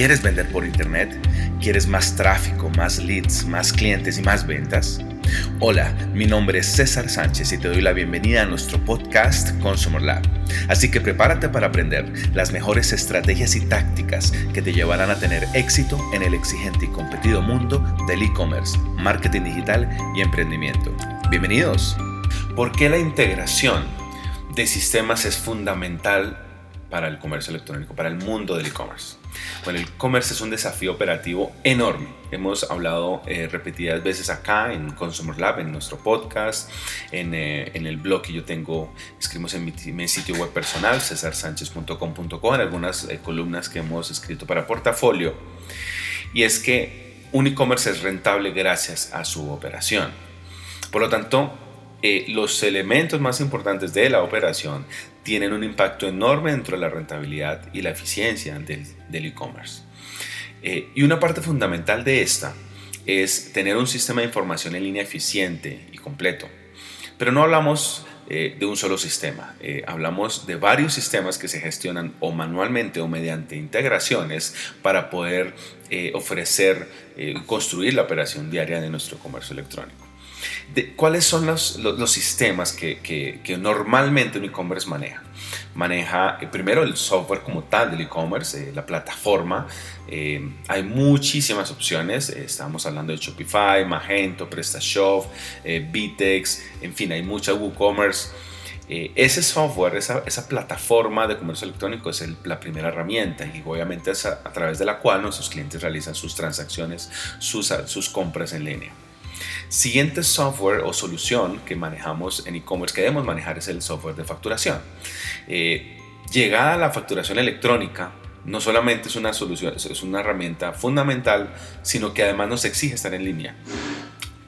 ¿Quieres vender por internet? ¿Quieres más tráfico, más leads, más clientes y más ventas? Hola, mi nombre es César Sánchez y te doy la bienvenida a nuestro podcast Consumer Lab. Así que prepárate para aprender las mejores estrategias y tácticas que te llevarán a tener éxito en el exigente y competido mundo del e-commerce, marketing digital y emprendimiento. Bienvenidos. ¿Por qué la integración de sistemas es fundamental para el comercio electrónico, para el mundo del e-commerce? Bueno, el e-commerce es un desafío operativo enorme. Hemos hablado eh, repetidas veces acá en Consumer Lab, en nuestro podcast, en, eh, en el blog que yo tengo, escribimos en mi, sitio web personal, cesarsanchez.com.co, en algunas eh, columnas que hemos escrito para portafolio. Y es que un e-commerce es rentable gracias a su operación. Por lo tanto, eh, los elementos más importantes de la operación tienen un impacto enorme dentro de la rentabilidad y la eficiencia del e-commerce. Eh, y una parte fundamental de esta es tener un sistema de información en línea eficiente y completo. Pero no hablamos eh, de un solo sistema, hablamos de varios sistemas que se gestionan o manualmente o mediante integraciones para poder ofrecer, construir la operación diaria de nuestro comercio electrónico. ¿Cuáles son los, los, sistemas que, que, normalmente un e-commerce maneja? Maneja eh, primero el software como tal del e-commerce, eh, la plataforma. Eh, hay muchísimas opciones. estamos hablando de Shopify, Magento, PrestaShop, Vitex, en fin, hay mucha WooCommerce. ese software, esa, esa, plataforma de comercio electrónico es la primera herramienta y obviamente es a, a, través de la cual nuestros clientes realizan sus transacciones, sus, sus compras en línea. Siguiente software o solución que manejamos en e-commerce que debemos manejar es el software de facturación. Eh, llegada a la facturación electrónica, no solamente es una solución, es una herramienta fundamental, sino que además nos exige estar en línea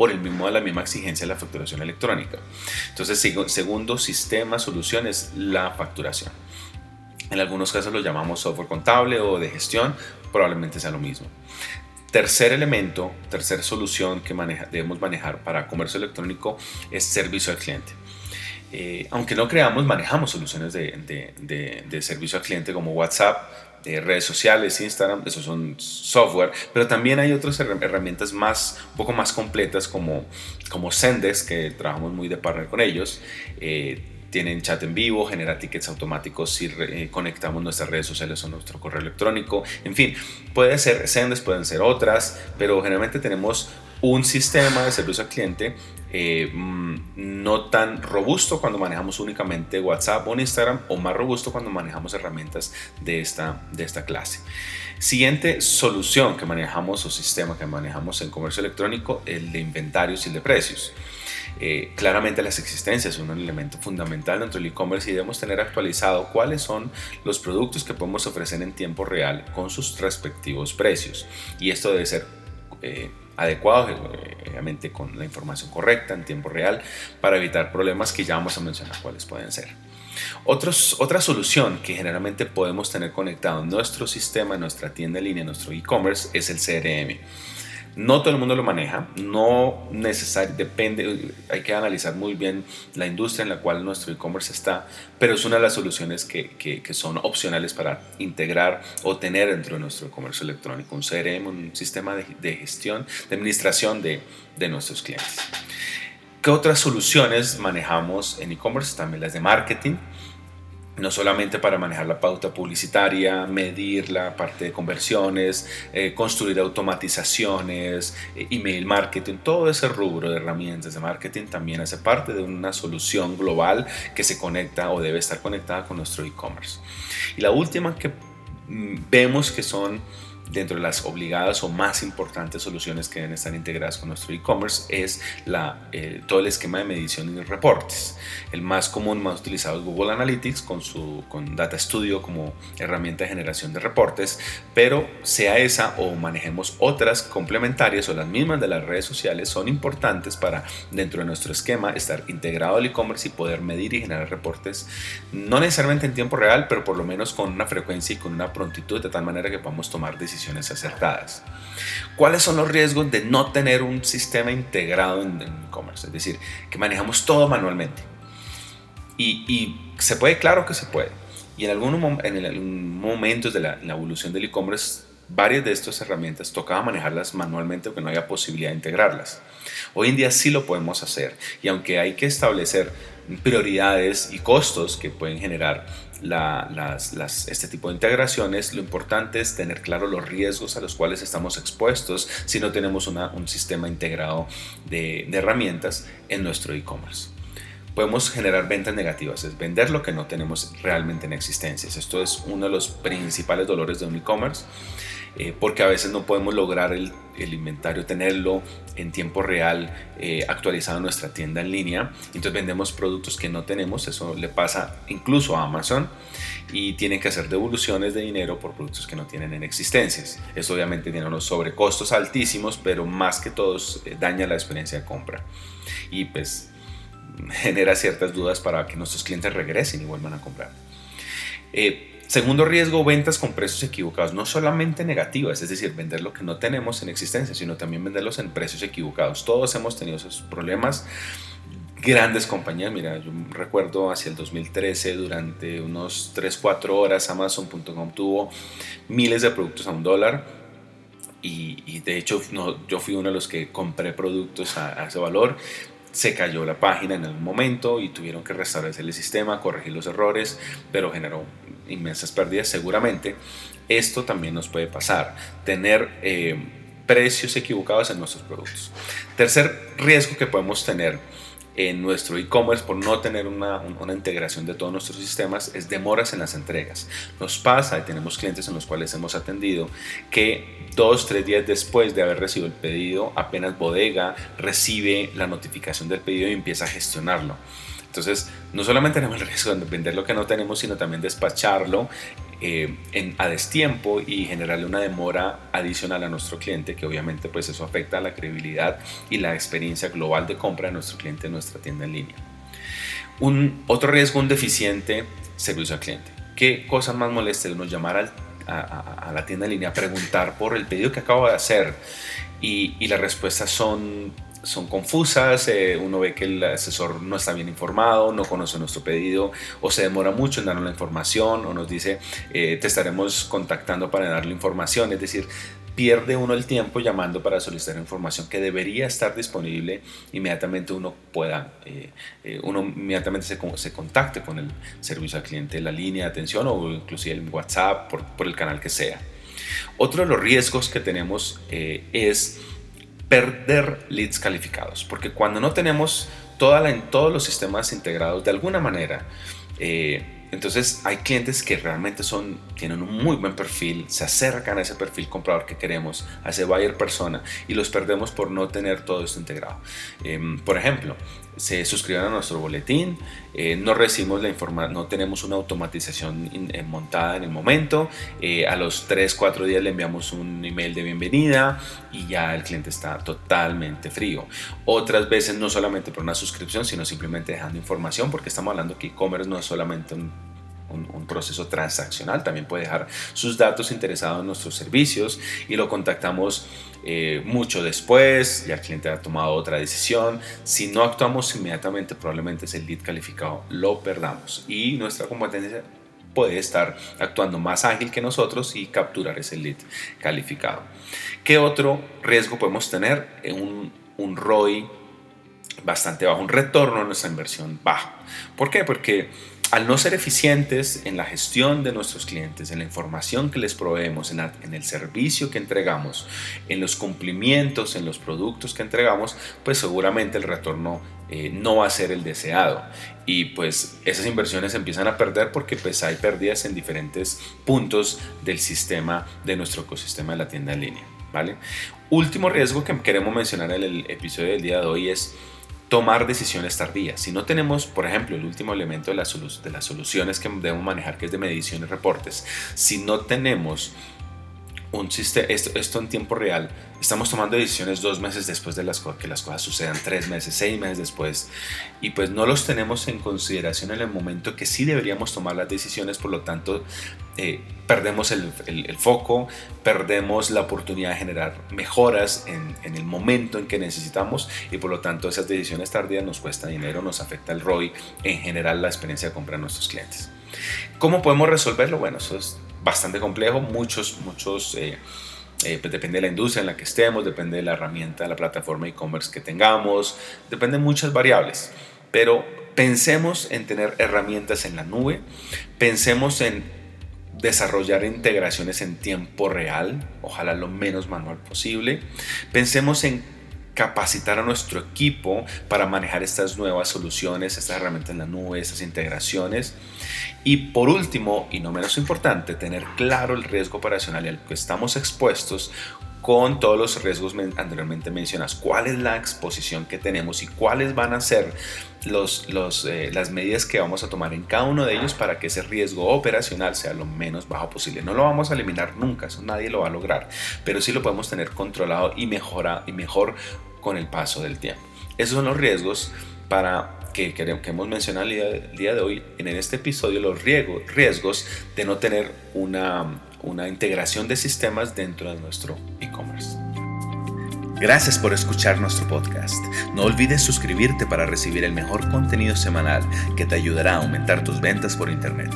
por el mismo, la misma exigencia de la facturación electrónica. Entonces, segundo sistema, solución es la facturación. En algunos casos lo llamamos software contable o de gestión, probablemente sea lo mismo. Tercer elemento, tercera solución que debemos manejar para comercio electrónico es servicio al cliente. Eh, aunque no creamos, manejamos soluciones de, servicio al cliente como WhatsApp, de redes sociales, Instagram, esos son software, pero también hay otras herramientas más, un poco más completas como, como que trabajamos muy de partner con ellos. Eh, tienen chat en vivo, genera tickets automáticos si eh, conectamos nuestras redes sociales o nuestro correo electrónico. En fin, puede ser Sendes, pueden ser otras, pero generalmente tenemos un sistema de servicio al cliente eh, mm, no tan robusto cuando manejamos únicamente WhatsApp o Instagram o más robusto cuando manejamos herramientas de esta, de esta clase. Siguiente solución que manejamos o sistema que manejamos en comercio electrónico, el de inventarios y el de precios. Eh, claramente las existencias son un elemento fundamental dentro del e-commerce y debemos tener actualizado cuáles son los productos que podemos ofrecer en tiempo real con sus respectivos precios. Y esto debe ser eh, adecuado, eh, obviamente con la información correcta en tiempo real, para evitar problemas que ya vamos a mencionar cuáles pueden ser. Otros, otra solución que generalmente podemos tener conectado en nuestro sistema, en nuestra tienda en línea, en nuestro e-commerce, es el CRM. No todo el mundo lo maneja, no necesariamente, depende, hay que analizar muy bien la industria en la cual nuestro e-commerce está, pero es una de las soluciones que, que, son opcionales para integrar o tener dentro de nuestro comercio electrónico, un CRM, un sistema de, de gestión, de administración de, de nuestros clientes. ¿Qué otras soluciones manejamos en e-commerce? También las de marketing no solamente para manejar la pauta publicitaria, medir la parte de conversiones, eh, construir automatizaciones, eh, email marketing, todo ese rubro de herramientas de marketing también hace parte de una solución global que se conecta o debe estar conectada con nuestro e-commerce. Y la última que mm, vemos que son dentro de las obligadas o más importantes soluciones que deben estar integradas con nuestro e-commerce es la, eh, todo el esquema de medición y reportes. El más común, más utilizado es Google Analytics con, su, con Data Studio como herramienta de generación de reportes, pero sea esa o manejemos otras complementarias o las mismas de las redes sociales son importantes para dentro de nuestro esquema estar integrado al e-commerce y poder medir y generar reportes, no necesariamente en tiempo real, pero por lo menos con una frecuencia y con una prontitud de tal manera que podamos tomar decisiones acertadas. ¿Cuáles son los riesgos de no tener un sistema integrado en e-commerce? Es decir, que manejamos todo manualmente. Y, se puede, claro que se puede. Y en algunos en momentos de la, evolución del e-commerce varias de estas herramientas tocaba manejarlas manualmente porque no había posibilidad de integrarlas. Hoy en día sí lo podemos hacer y aunque hay que establecer prioridades y costos que pueden generar este tipo de integraciones, lo importante es tener claro los riesgos a los cuales estamos expuestos si no tenemos un sistema integrado de, de herramientas en nuestro e-commerce podemos generar ventas negativas, es vender lo que no tenemos realmente en existencias. Esto es uno de los principales dolores de un e-commerce eh, porque a veces no podemos lograr el, inventario, tenerlo en tiempo real eh, actualizado en nuestra tienda en línea. Entonces vendemos productos que no tenemos, eso le pasa incluso a Amazon y tienen que hacer devoluciones de dinero por productos que no tienen en existencias. Eso obviamente tiene unos sobrecostos altísimos, pero más que todos eh, daña la experiencia de compra. Y pues genera ciertas dudas para que nuestros clientes regresen y vuelvan a comprar. Segundo riesgo, ventas con precios equivocados, no solamente negativas, es decir, vender lo que no tenemos en existencia, sino también venderlos en precios equivocados. Todos hemos tenido esos problemas. Grandes compañías, mira, yo recuerdo hacia el 2013, durante unos 3-4 horas, Amazon.com tuvo miles de productos a un dólar. Y, de hecho, yo fui uno de los que compré productos a ese valor se cayó la página en algún momento y tuvieron que restablecer el sistema, corregir los errores, pero generó inmensas pérdidas seguramente. Esto también nos puede pasar, tener eh, precios equivocados en nuestros productos. Tercer riesgo que podemos tener en nuestro e-commerce por no tener una, integración de todos nuestros sistemas es demoras en las entregas. Nos pasa y tenemos clientes en los cuales hemos atendido que dos, tres días después de haber recibido el pedido, apenas bodega recibe la notificación del pedido y empieza a gestionarlo. Entonces, no solamente tenemos el riesgo de vender lo que no tenemos, sino también despacharlo eh, en, a destiempo y generarle una demora adicional a nuestro cliente, que obviamente pues eso afecta a la credibilidad y la experiencia global de compra de nuestro cliente en nuestra tienda en línea. Un, otro riesgo, un deficiente servicio al cliente. ¿Qué cosa más molesta uno llamar a, la tienda en línea, preguntar por el pedido que acabo de hacer y, y las respuestas son son confusas, eh, uno ve que el asesor no está bien informado, no conoce nuestro pedido o se demora mucho en darnos la información o nos dice eh, te estaremos contactando para darle información, es decir, pierde uno el tiempo llamando para solicitar información que debería estar disponible inmediatamente uno pueda, eh, uno inmediatamente se, se, contacte con el servicio al cliente, la línea de atención o inclusive el WhatsApp por, por el canal que sea. Otro de los riesgos que tenemos es perder leads calificados, porque cuando no tenemos toda la, en todos los sistemas integrados de alguna manera, eh, entonces hay clientes que realmente son, tienen un muy buen perfil, se acercan a ese perfil comprador que queremos, a ese buyer persona, y los perdemos por no tener todo esto integrado. Em, por ejemplo, se suscriben a nuestro boletín, eh, no recibimos la información, no tenemos una automatización eh, montada en el momento, eh, a los 3, 4 días le enviamos un email de bienvenida y ya el cliente está totalmente frío. Otras veces no solamente por una suscripción, sino simplemente dejando información, porque estamos hablando que e-commerce no es solamente un un, proceso transaccional, también puede dejar sus datos interesados en nuestros servicios y lo contactamos eh, mucho después, ya el cliente ha tomado otra decisión. Si no actuamos inmediatamente, probablemente ese lead calificado lo perdamos y nuestra competencia puede estar actuando más ágil que nosotros y capturar ese lead calificado. ¿Qué otro riesgo podemos tener? Un, un ROI bastante bajo, un retorno a nuestra inversión bajo. ¿Por qué? Porque al no ser eficientes en la gestión de nuestros clientes, en la información que les proveemos, en, el servicio que entregamos, en los cumplimientos, en los productos que entregamos, pues seguramente el retorno eh, no va a ser el deseado. Y pues esas inversiones empiezan a perder porque pues hay pérdidas en diferentes puntos del sistema, de nuestro ecosistema de la tienda en línea. ¿vale? Último riesgo que queremos mencionar en el episodio del día de hoy es tomar decisiones tardías. Si no tenemos, por ejemplo, el último elemento de, de las soluciones que debemos manejar, que es de medición y reportes, si no tenemos un sistema, esto, esto, en tiempo real, estamos tomando decisiones dos meses después de las que las cosas sucedan, tres meses, seis meses después, y pues no los tenemos en consideración en el momento que sí deberíamos tomar las decisiones, por lo tanto eh, perdemos el, el, foco, perdemos la oportunidad de generar mejoras en, en, el momento en que necesitamos y por lo tanto esas decisiones tardías nos cuesta dinero, nos afecta el ROI, en general la experiencia de compra de nuestros clientes. ¿Cómo podemos resolverlo? Bueno, eso es bastante complejo, muchos, muchos... Eh, eh, pues depende de la industria en la que estemos, depende de la herramienta, de la plataforma e-commerce que tengamos, depende de muchas variables. Pero pensemos en tener herramientas en la nube, pensemos en desarrollar integraciones en tiempo real, ojalá lo menos manual posible. Pensemos en capacitar a nuestro equipo para manejar estas nuevas soluciones, estas herramientas en la nube, estas integraciones. Y por último, y no menos importante, tener claro el riesgo operacional al que estamos expuestos con todos los riesgos anteriormente mencionados. ¿Cuál es la exposición que tenemos y cuáles van a ser los, los, eh, las medidas que vamos a tomar en cada uno de ellos para que ese riesgo operacional sea lo menos bajo posible? No lo vamos a eliminar nunca, eso nadie lo va a lograr, pero sí lo podemos tener controlado y, mejora, y mejor con el paso del tiempo. Esos son los riesgos para que, que, hemos mencionado el día, de hoy en este episodio, los riesgos de no tener una, una integración de sistemas dentro de nuestro e-commerce. Gracias por escuchar nuestro podcast. No olvides suscribirte para recibir el mejor contenido semanal que te ayudará a aumentar tus ventas por Internet.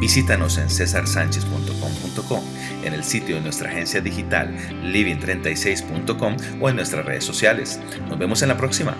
Visítanos en cesarsanchez.com.com, en el sitio de nuestra agencia digital living36.com o en nuestras redes sociales. Nos vemos en la próxima.